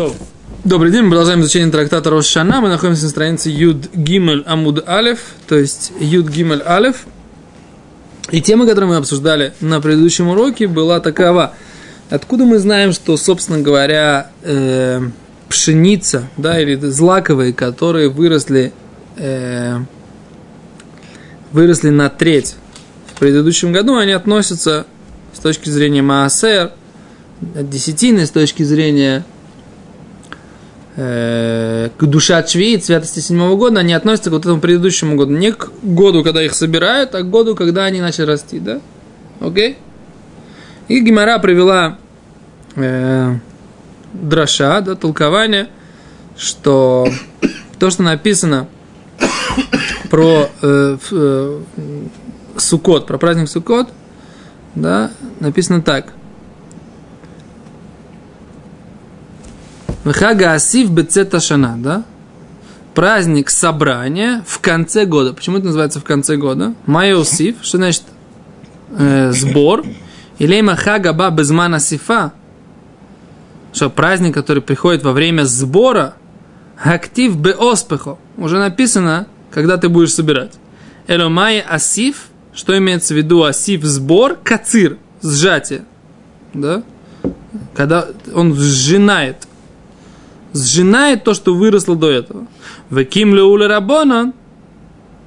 То. Добрый день, мы продолжаем изучение трактата Рошана. Мы находимся на странице Юд Гимель Амуд Алев, то есть Юд Гимель Алев. И тема, которую мы обсуждали на предыдущем уроке, была такова. Откуда мы знаем, что, собственно говоря, э, пшеница, да, или злаковые, которые выросли, э, выросли на треть в предыдущем году, они относятся с точки зрения Маасер, десятины, с точки зрения к душе от швеи, святости седьмого года, они относятся к вот этому предыдущему году. Не к году, когда их собирают, а к году, когда они начали расти, да? Окей? И Гимара привела э, дроша, да, толкование, что то, что написано про э, э, Сукот, про праздник Сукот, да, написано так. Хага Асив Бецета Шана, да? Праздник собрания в конце года. Почему это называется в конце года? Майосиф, что значит э, сбор. Илейма Хага Ба Безмана Сифа. Что праздник, который приходит во время сбора, актив беоспехо. Уже написано, когда ты будешь собирать. Эломай асиф, что имеется в виду асиф сбор, кацир, сжатие. Да? Когда он сжинает сжинает то, что выросло до этого. Веким леуле рабона,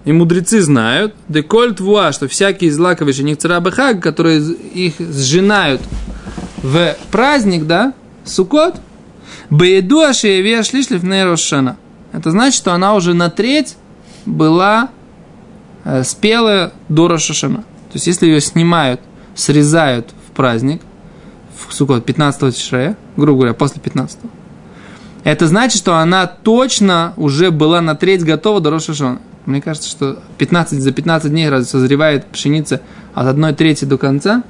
и мудрецы знают, декольт вуа, что всякие злаковые жених царабахаг, которые их сжинают в праздник, да, сукот, бееду ашеевия шлишлив нейрошана. Это значит, что она уже на треть была э, спелая до Рошашана. То есть, если ее снимают, срезают в праздник, в сукот 15 числа, грубо говоря, после 15 это значит, что она точно уже была на треть готова до Рошашона. Мне кажется, что 15, за 15 дней разве созревает пшеница от одной трети до конца.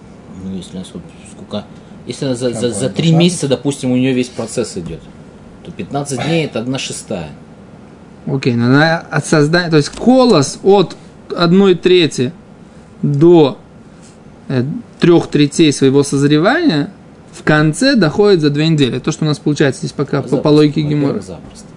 Ну, если она сколько... Если она за, за, за 3 месяца, допустим, у нее весь процесс идет, то 15 дней это одна шестая. Окей, но она от создания, то есть колос от одной трети до э, трех третей своего созревания – в конце доходит за две недели. То, что у нас получается здесь пока запросто, по, по логике. Запросто.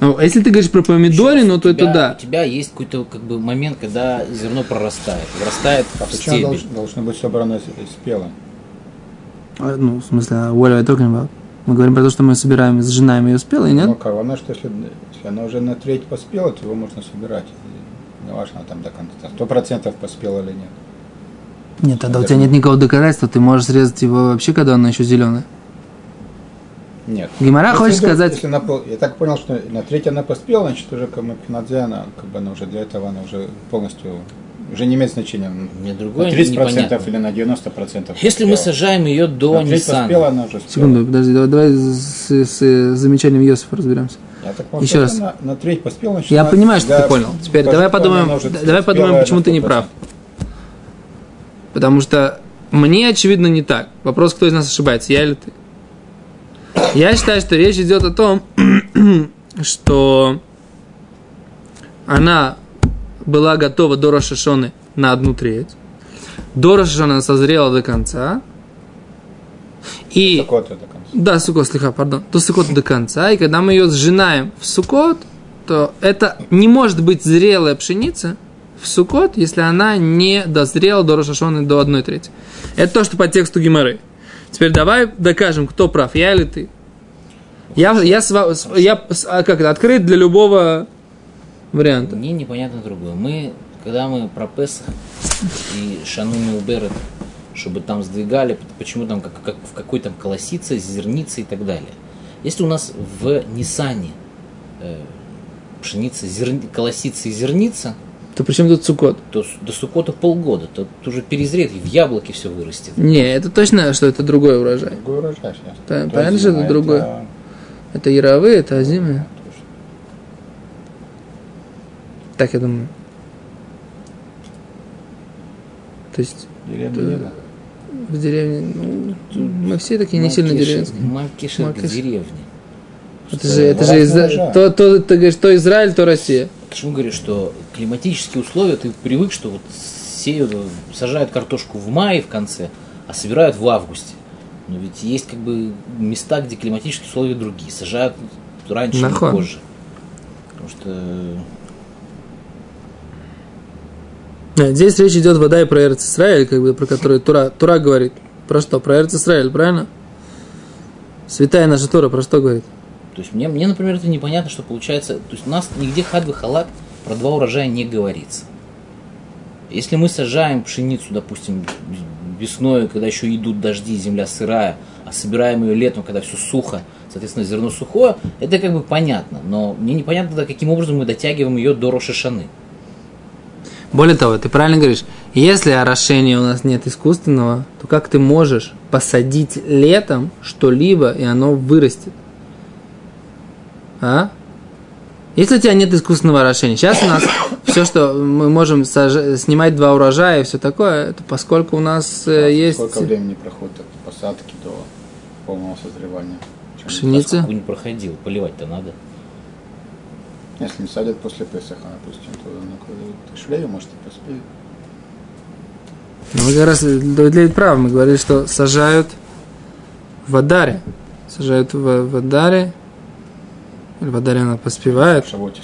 Ну, а если ты говоришь про помидоры, ну то тебя, это да. У тебя есть какой-то как бы момент, когда зерно прорастает. Вырастает а в стебель. Должно, должно быть собрано спело? А, ну, в смысле, а what are talking about? Мы говорим про то, что мы собираем, сжинаем ее спелой, нет? Ну, как, она, что если, если она уже на треть поспела, то его можно собирать. Не важно там до конца, сто процентов поспела или нет. Нет, тогда у тебя нет никакого доказательства, ты можешь срезать его вообще, когда он еще зеленый. Нет. Гимара хочет если, сказать... Если на, я так понял, что на третьей она поспела, значит уже как Камапинадзе, она как бы она уже для этого она уже полностью уже не имеет значения. Мне другое на 30% непонятно. или на 90%. Если мы сажаем ее до Ниссана. Поспела, она уже спела. Секунду, подожди, давай, давай с, с, с замечанием Йосифа разберемся. Я так понял, Еще раз. На, на треть поспела, значит, Я понимаю, что ты понял. Теперь давай подумаем, давай подумаем, почему ты не прав. Потому что мне, очевидно, не так. Вопрос, кто из нас ошибается, я или ты. Я считаю, что речь идет о том, что она была готова до Рошашоны на одну треть. До Рошашона созрела до конца. И... Сукота до конца. Да, Сукот, слегка, пардон. До Сукота до конца. И когда мы ее сжинаем в Сукот, то это не может быть зрелая пшеница, в Сукот, если она не дозрела до Рошашоны до 1 трети. Это то, что по тексту Гимары. Теперь давай докажем, кто прав, я или ты. Я, я, я, я а как это, открыт для любого варианта. Мне непонятно другое. Мы, когда мы про Песах и Шануми Уберет, чтобы там сдвигали, почему там как, как, в какой там колосице, зернице и так далее. Если у нас в Нисане э, пшеница, зер... колосица и зерница, то при чем тут сукот? То до сукота полгода, то уже перезреет, в яблоке все вырастет. Не, это точно, что это другой урожай. Другой урожай сейчас. Да, понятно, что это другой. Это, это яровые, это озимые. Так я думаю. То есть... Деревня в деревне, ну, мы все такие не сильно деревенские. Макиш это деревня. Это же, это же из, то, то, ты говоришь, то Израиль, то Россия. Почему говорю, что климатические условия, ты привык, что вот сеют, сажают картошку в мае в конце, а собирают в августе. Но ведь есть как бы места, где климатические условия другие. Сажают раньше или позже. Потому что Нет, Здесь речь идет вода и про Эрц Исраиль, как бы, про который Тура, Тура говорит. Про что? Про Эрц Исраиль, правильно? Святая наша Тура про что говорит? То есть мне, мне, например, это непонятно, что получается. То есть у нас нигде хадвы халак про два урожая не говорится. Если мы сажаем пшеницу, допустим, весной, когда еще идут дожди, земля сырая, а собираем ее летом, когда все сухо, соответственно, зерно сухое, это как бы понятно. Но мне непонятно, каким образом мы дотягиваем ее до Рошишаны. Более того, ты правильно говоришь, если орошения у нас нет искусственного, то как ты можешь посадить летом что-либо, и оно вырастет? А? Если у тебя нет искусственного орошения, сейчас у нас все, что мы можем саж- снимать два урожая и все такое, это поскольку у нас э, есть Сколько времени проходит от посадки до полного созревания? Пшеница. Не проходил, поливать-то надо. Если не садят после Песаха, допустим, то ну, ты шлею, может, и поспеют. Ну, Мы как раз для прав, мы говорили, что сажают в Адаре. Сажают в, в Адаре. Или в Адаре она поспевает. В Шавоте.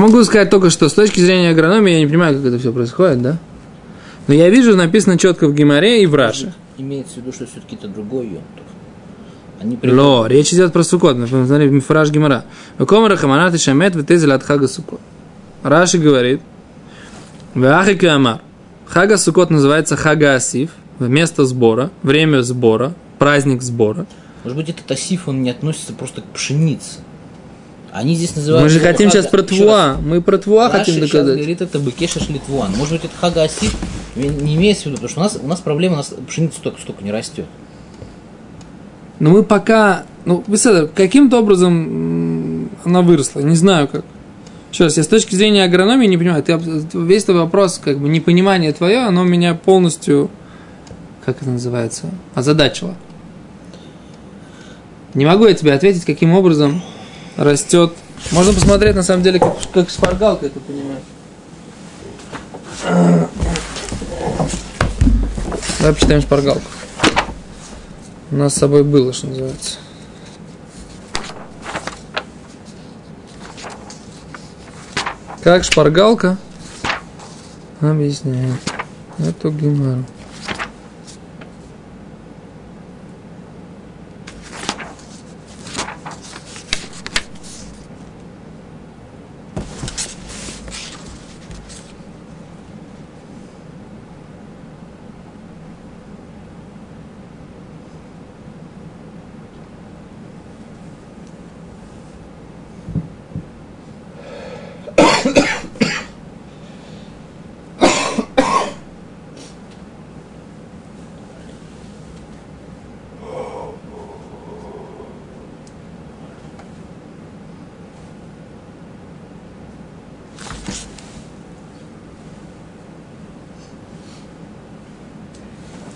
Могу сказать только, что с точки зрения агрономии я не понимаю, как это все происходит, да? Но я вижу, написано четко в Гимаре и в Раше. Имеется в виду, что все-таки это другой йонтов. Они Ло, речь идет про Сукот. Например, смотри, Мифраж Гимара. Комара хаманат и шамет витезель от хага Сукот. Раши говорит, Вахи Киамар. Хага Сукот называется Хага Асиф, место сбора, время сбора, праздник сбора. Может быть, этот асиф, он не относится просто к пшенице. Они здесь называют... Мы же хотим хага- сейчас про Твуа. Мы про Твуа Раши хотим сейчас доказать. говорит, это бекеша шлитвуан. Может быть, это хага не имеется в виду, потому что у нас, у нас проблема, у нас пшеница столько, столько не растет. Но мы пока, ну, каким-то образом она выросла, не знаю как. Еще раз, я с точки зрения агрономии не понимаю, ты, весь твой вопрос, как бы непонимание твое, оно меня полностью, как это называется, озадачило. Не могу я тебе ответить, каким образом растет. Можно посмотреть, на самом деле, как, как шпаргалка это понимает. Давай почитаем шпаргалку. У нас с собой было, что называется. Как шпаргалка объясняет эту гемору.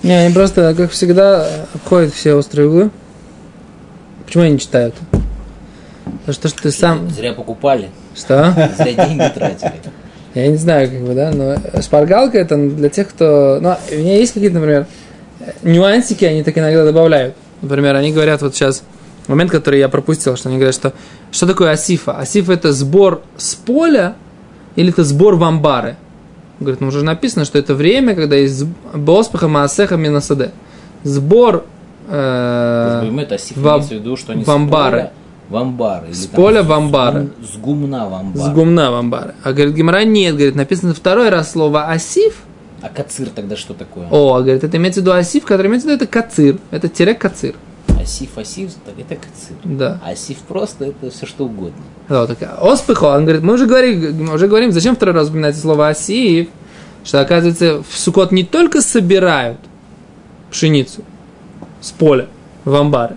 Не, они просто, как всегда, обходят все острые углы. Почему они не читают? Потому что, что ты сам... Зря покупали, Что? зря деньги тратили. Я не знаю, как бы, да, но шпаргалка это для тех, кто... Ну, у меня есть какие-то, например, нюансики, они так иногда добавляют. Например, они говорят вот сейчас, момент, который я пропустил, что они говорят, что что такое асифа? Асифа это сбор с поля или это сбор в амбары? Говорит, ну уже написано, что это время, когда есть боспаха маасеха минасаде. Сбор э, в- виду, что они в амбары. с поля в амбары. С там гумна в амбары. с гумна в амбары. А говорит, Гимара нет, говорит, написано второй раз слово асиф, А кацир тогда что такое? О, говорит, это имеется в виду асиф, который имеется в виду это кацир. Это тире кацир. Асиф, асиф, так это кацир. Да. А Асиф просто это все что угодно. Вот, так, оспыхо, он говорит, мы уже говорим, уже говорим, зачем второй раз упоминать слово асиф, что оказывается в Сукот не только собирают пшеницу с поля в амбары,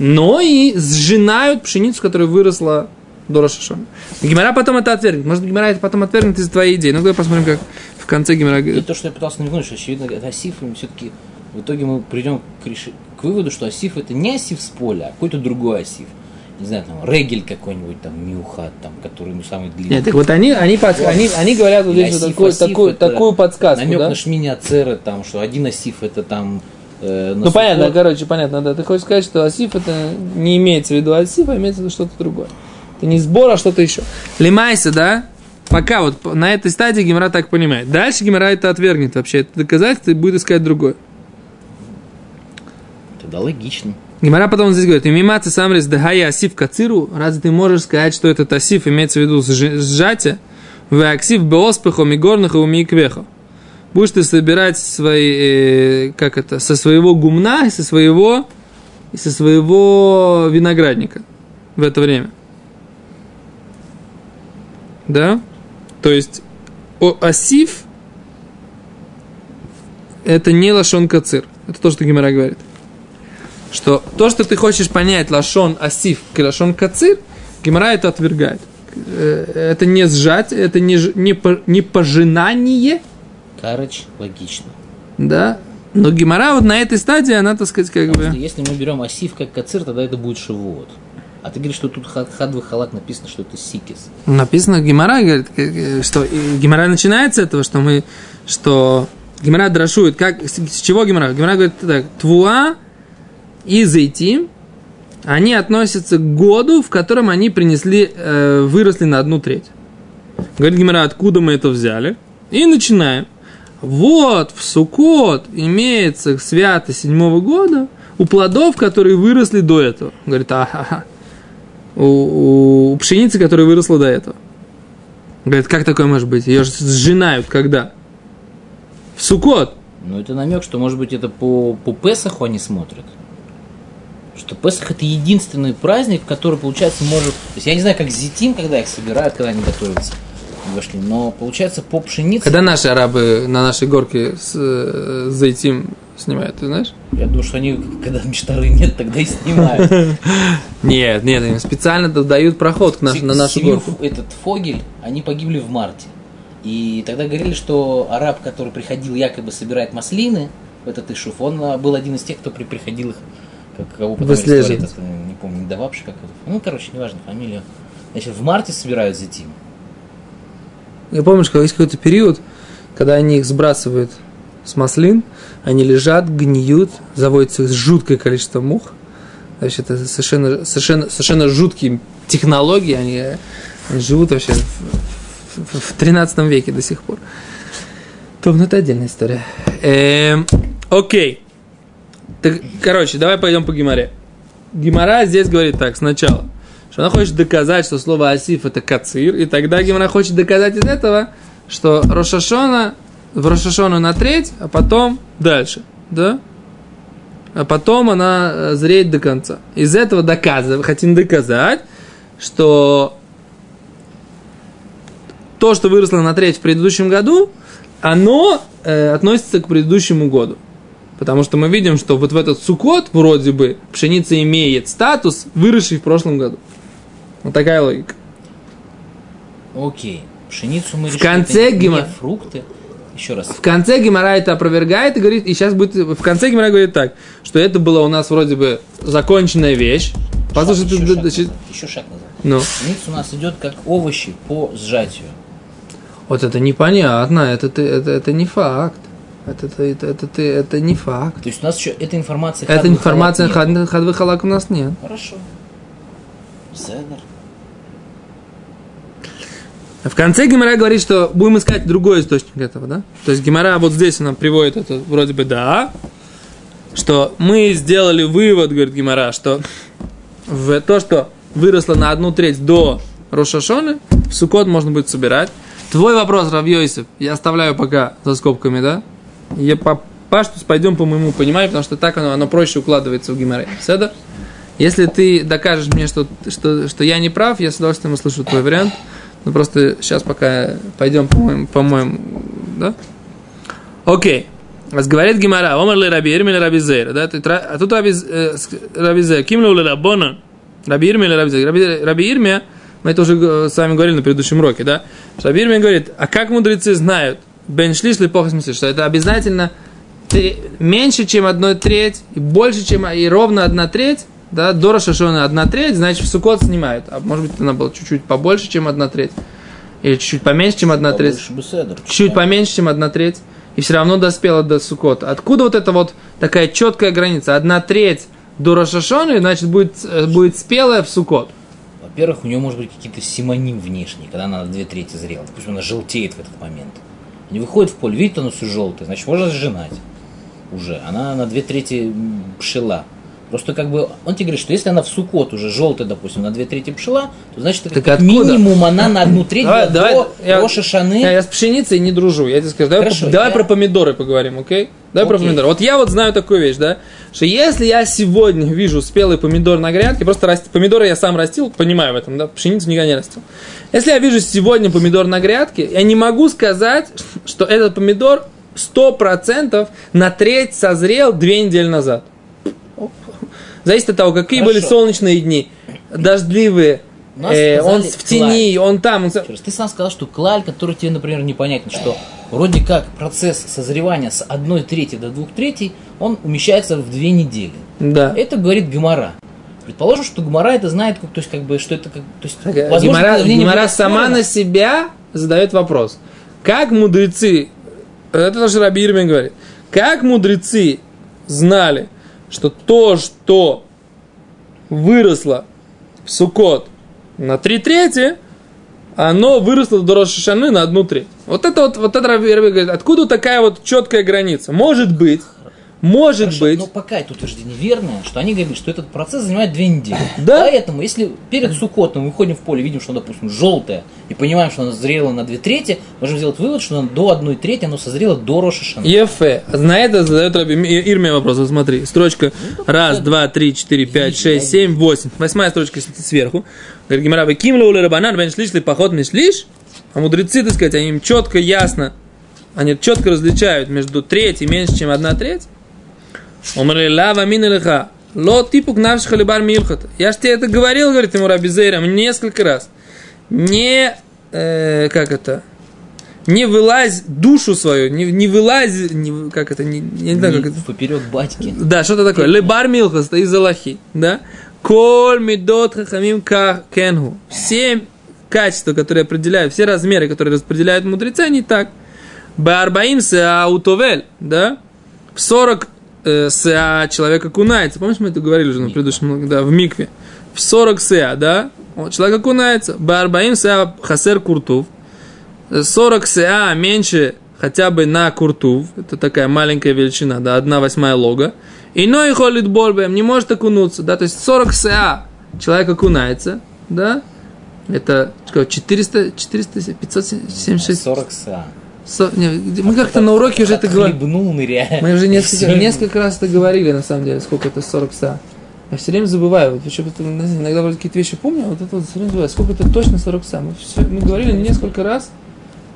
но и сжинают пшеницу, которая выросла до Рошашона. Гимара потом это отвергнет. Может, Гимара это потом отвергнет из твоей идеи. Ну, давай посмотрим, как в конце Гимара И то, что я пытался намекнуть, что очевидно, это осиф, все-таки в итоге мы придем к, реши- к выводу, что осиф это не осиф с поля, а какой-то другой осиф. Не знаю, там, регель какой-нибудь, там, миухат, там, который ну, самый длинный. Нет, так вот они, они, под- они, они говорят вот здесь вот такую, такую, такую подсказку, Намек да? на шмини ацеры, там, что один осиф это там... э, Ну, понятно, Суккот. короче, понятно, да. Ты хочешь сказать, что асиф это не имеется в виду асиф, а имеется в виду что-то другое. Это не сбор, а что-то еще. Лимайся, да? Пока вот на этой стадии Гимара так понимает. Дальше Гимара это отвергнет вообще. Это доказательство и будет искать другое. Тогда логично. Гимара потом здесь говорит, мимацы самрис дагая асиф кациру, разве ты можешь сказать, что этот асиф имеется в виду сжатие? В аксив беоспеху мигорнаху умиквеху. Будешь ты собирать свои, э, как это, со своего гумна и со своего, и со своего виноградника в это время. Да? То есть о, асиф это не лашон кацир. Это то, что Гимара говорит что то, что ты хочешь понять лашон асиф к лашон кацир, Гимара это отвергает. Э, Это не сжать, это не, не, не пожинание, Короче, логично. да. Но Гимара вот на этой стадии, она, так сказать, как Потому что бы... если мы берем осиф как кацир, тогда это будет шивот. А ты говоришь, что тут хад- хадвы халак написано, что это сикис. Написано Гимара, говорит, э, что и Гимара начинается с этого, что мы, что Гимара дрошует, как, с, с чего Гимара? Гимара говорит так, твуа и зайти, они относятся к году, в котором они принесли, э, выросли на одну треть. Говорит Гимара, откуда мы это взяли? И начинаем. Вот, в Сукот имеется свято седьмого года у плодов, которые выросли до этого. Говорит, ага, у, у пшеницы, которая выросла до этого. Говорит, как такое может быть? Ее же сжинают когда? В Сукот. Но это намек, что может быть это по, по Песаху они смотрят. Что Песах это единственный праздник, который, получается, может... То есть я не знаю, как зитим, когда их собирают, когда они готовятся. Вошли. Но получается по пшенице... Когда наши арабы на нашей горке с, э, с этим снимают, ты знаешь? Я думаю, что они, когда мечтары нет, тогда и снимают. Нет, нет, им специально дают проход к на нашу горку. Этот Фогель, они погибли в марте. И тогда говорили, что араб, который приходил якобы собирать маслины, этот Ишуф, он а, был один из тех, кто при- приходил их, как кого потом Выслеживать. не помню, не Давапши как это. Ну, короче, неважно, фамилию. Значит, в марте собирают зетим. Я помню, что есть какой-то период, когда они их сбрасывают с маслин, они лежат, гниют, заводится их жуткое количество мух. Значит, это совершенно, совершенно, совершенно жуткие технологии, они, они живут вообще в, в- в 13 веке до сих пор. То, ну, это отдельная история. Эм, окей. Так, короче, давай пойдем по Гимаре. Гимара здесь говорит так, сначала, что она хочет доказать, что слово асиф это кацир, и тогда Гимара хочет доказать из этого, что Рошашона в Рошашону на треть, а потом дальше, да? А потом она э, зреет до конца. Из этого доказываем, хотим доказать, что то, что выросло на треть в предыдущем году, оно э, относится к предыдущему году. Потому что мы видим, что вот в этот сукот вроде бы пшеница имеет статус, выросший в прошлом году. Вот такая логика. Окей. Пшеницу мы В решили, конце это гима- не фрукты. Еще раз. В конце Гимара это опровергает и говорит, и сейчас будет, в конце Гимара говорит так, что это была у нас вроде бы законченная вещь. Послушай, еще, ты- шаг ты- назад. Еще шаг назад. ну, Пшеница у нас идет как овощи по сжатию. вот это непонятно, это, ты- это, это не факт. Это, это, это, это, ты- это не факт. То есть у нас еще эта информация... Эта информация хадвы халак у нас нет. Хорошо. Седер. В конце Гимара говорит, что будем искать другой источник этого, да? То есть Гимара вот здесь она приводит это вроде бы да, что мы сделали вывод, говорит Гимара, что в то, что выросло на одну треть до Рошашоны, в Сукот можно будет собирать. Твой вопрос, Равьёйсев, я оставляю пока за скобками, да? Я по паштус пойдем по моему пониманию, потому что так оно, оно проще укладывается в Гимаре. Седа? Если ты докажешь мне, что, что, что я не прав, я с удовольствием услышу твой вариант. Ну просто сейчас пока пойдем по моему, по моему да? Окей. А говорит Гимара, омар ли раби Ирми или раби Зейра, да? А тут раби, э, раби Зейра, ким ли рабона, раби Ирми или раби Зейра. Раби, раби Ирми, мы это уже э, с вами говорили на предыдущем уроке, да? Раби Ирми говорит, а как мудрецы знают, бен шлиш ли плохо смысле, что это обязательно три- меньше, чем одной треть, и больше, чем, и ровно одна треть, да, до Рошашона одна треть, значит, в Сукот снимают. А может быть, она была чуть-чуть побольше, чем одна треть. Или чуть-чуть поменьше, чем одна треть Побольше бы седр. чуть поменьше, чем одна треть, и все равно доспела до Сукота. Откуда вот эта вот такая четкая граница? Одна треть до Рошашоны, значит, будет, э, будет спелая в Сукот. Во-первых, у нее может быть какие-то симоним внешние, когда она на две трети зрела. Допустим, она желтеет в этот момент. Не выходит в поле, видит, оно все желтое, значит, можно сжинать уже. Она на две трети пшила. Просто как бы, он тебе говорит, что если она в сукот уже желтая, допустим, на две трети пшила, то значит, Так как откуда? минимум она на одну треть Давай, до давай, я- Роша Шаны. Я, я с пшеницей не дружу, я тебе скажу. Давай, Хорошо, давай я- про помидоры поговорим, окей? Давай про Окей. помидоры. Вот я вот знаю такую вещь, да, что если я сегодня вижу спелый помидор на грядке, просто расти, помидоры я сам растил, понимаю в этом, да, пшеницу никогда не растил. Если я вижу сегодня помидор на грядке, я не могу сказать, что этот помидор 100% на треть созрел две недели назад. Зависит от того, какие Хорошо. были солнечные дни, дождливые, э, он в тени, он там. он... Ты сам сказал, что клаль, который тебе, например, непонятен, что вроде как процесс созревания с одной трети до двух третей, он умещается в две недели. Да. Это говорит Гемора. Предположим, что Гемора это знает, как- то есть, как бы, что это как, то есть, Так, э, возможно, Гемара будет сама на себя задает вопрос. Как мудрецы, это тоже Раби Ирмин говорит, как мудрецы знали, что то, что выросло в Сукот на три трети, оно выросло до Рошашаны на одну треть. Вот это вот, вот это Раби говорит, откуда такая вот четкая граница? Может быть, может Хорошо, быть, Но пока это утверждение верное, что они говорят, что этот процесс занимает две недели. Да. Поэтому, если перед Сукотом мы выходим в поле, видим, что, допустим, желтое, и понимаем, что оно зрело на две трети, можем сделать вывод, что оно до одной трети оно созрело до Рошашана. Ефе. На это задает Раби Ирме вопрос. Вот смотри, строчка раз, два, три, четыре, пять, шесть, семь, восемь. Восьмая строчка сверху. Говорит Гимара, кимла ули рабанан, бен шлиш ли поход мишлиш? А мудрецы, так сказать, они им четко, ясно, они четко различают между треть и меньше, чем одна треть. Умрли лава мин лиха. Ло типу кнавш халибар милхот. Я ж тебе это говорил, говорит ему Раби Зейрам, несколько раз. Не, э, как это, не вылазь душу свою, не, не вылазь, не, как это, не, я не знаю, как это. Поперек батьки. Да, что-то такое. Лебар милхас, из Аллахи, да? Коль медот хахамим ка кенгу. Все качества, которые определяют, все размеры, которые распределяют мудрецы, они так. Барбаим сеа утовель, да? В 40 э, сеа человек окунается. Помнишь, мы это говорили уже на предыдущем, да, в микве. В 40 сеа, да? Вот, человек окунается. Барбаим сеа хасер куртув. 40 СА меньше хотя бы на куртув, это такая маленькая величина, да, 1 восьмая лога, и но и холит борбем, не может окунуться, да, то есть 40 СА человек окунается, да, это что, 400, 400, 576, 40 са. Со- не, мы как-то на уроке уже это говорили, мы уже несколько, несколько раз это говорили, на самом деле, сколько это 40 СА. Я все время забываю, вот знаю, иногда вроде какие-то вещи помню, а вот это вот все время забываю, сколько это точно 40 СА. Мы, всё- мы говорили несколько раз,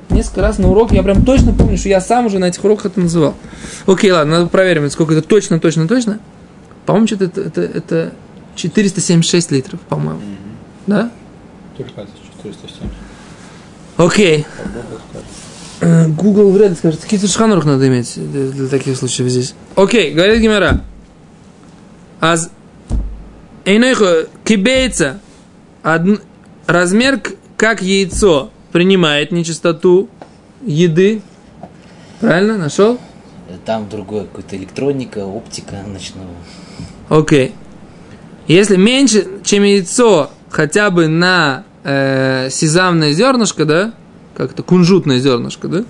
несколько раз на урок, я прям точно помню, что я сам уже на этих уроках это называл. Окей, ладно, надо проверим, сколько это точно, точно, точно. По-моему, что-то это, это, это 476 литров, по-моему. Да? Только 407. Окей. Э, Google вряд ли скажет. Какие-то шханурах надо иметь для, для таких случаев здесь. Окей, говорит Гимара. Аз Эйнойхо кибейца одн- размер как яйцо принимает нечистоту еды. Правильно? Нашел? Там другое, какая-то электроника, оптика ночного. Окей. Если меньше, чем яйцо, хотя бы на э, сезамное зернышко, да, как это кунжутное зернышко, да,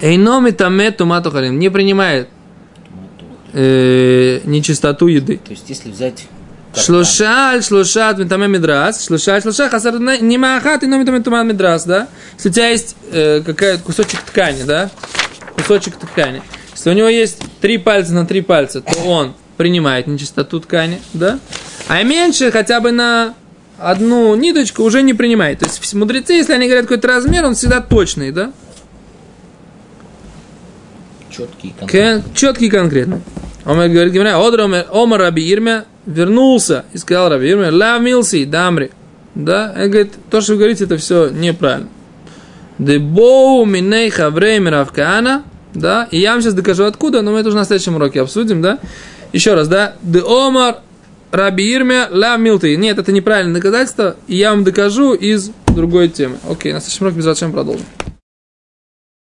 Эйноми тамет тумату халим не принимает э, нечистоту еды. То есть, если взять... Шлушаль, шлушат, митаме мидрас, шлушаль, шлушаль, хасар не махат, и номи таме туман мидрас, да? Если у тебя есть э, какая-то кусочек ткани, да? Кусочек ткани. Если у него есть три пальца на три пальца, то он принимает нечистоту ткани, да? А меньше хотя бы на одну ниточку уже не принимает. То есть мудрецы, если они говорят какой-то размер, он всегда точный, да? Четкий и конкретный. Четкий и конкретный. Он говорит, Одра Омар Раби Ирмя вернулся и сказал Раби Ирмя, Ла милси, дамри. Да, он говорит, то, что вы говорите, это все неправильно. Дебоу миней хаврей миравкана, да, и я вам сейчас докажу откуда, но мы это уже на следующем уроке обсудим, да. Еще раз, да, де Омар Раби Ирмя ла милти. Нет, это неправильное доказательство, и я вам докажу из другой темы. Окей, на следующем уроке без продолжим.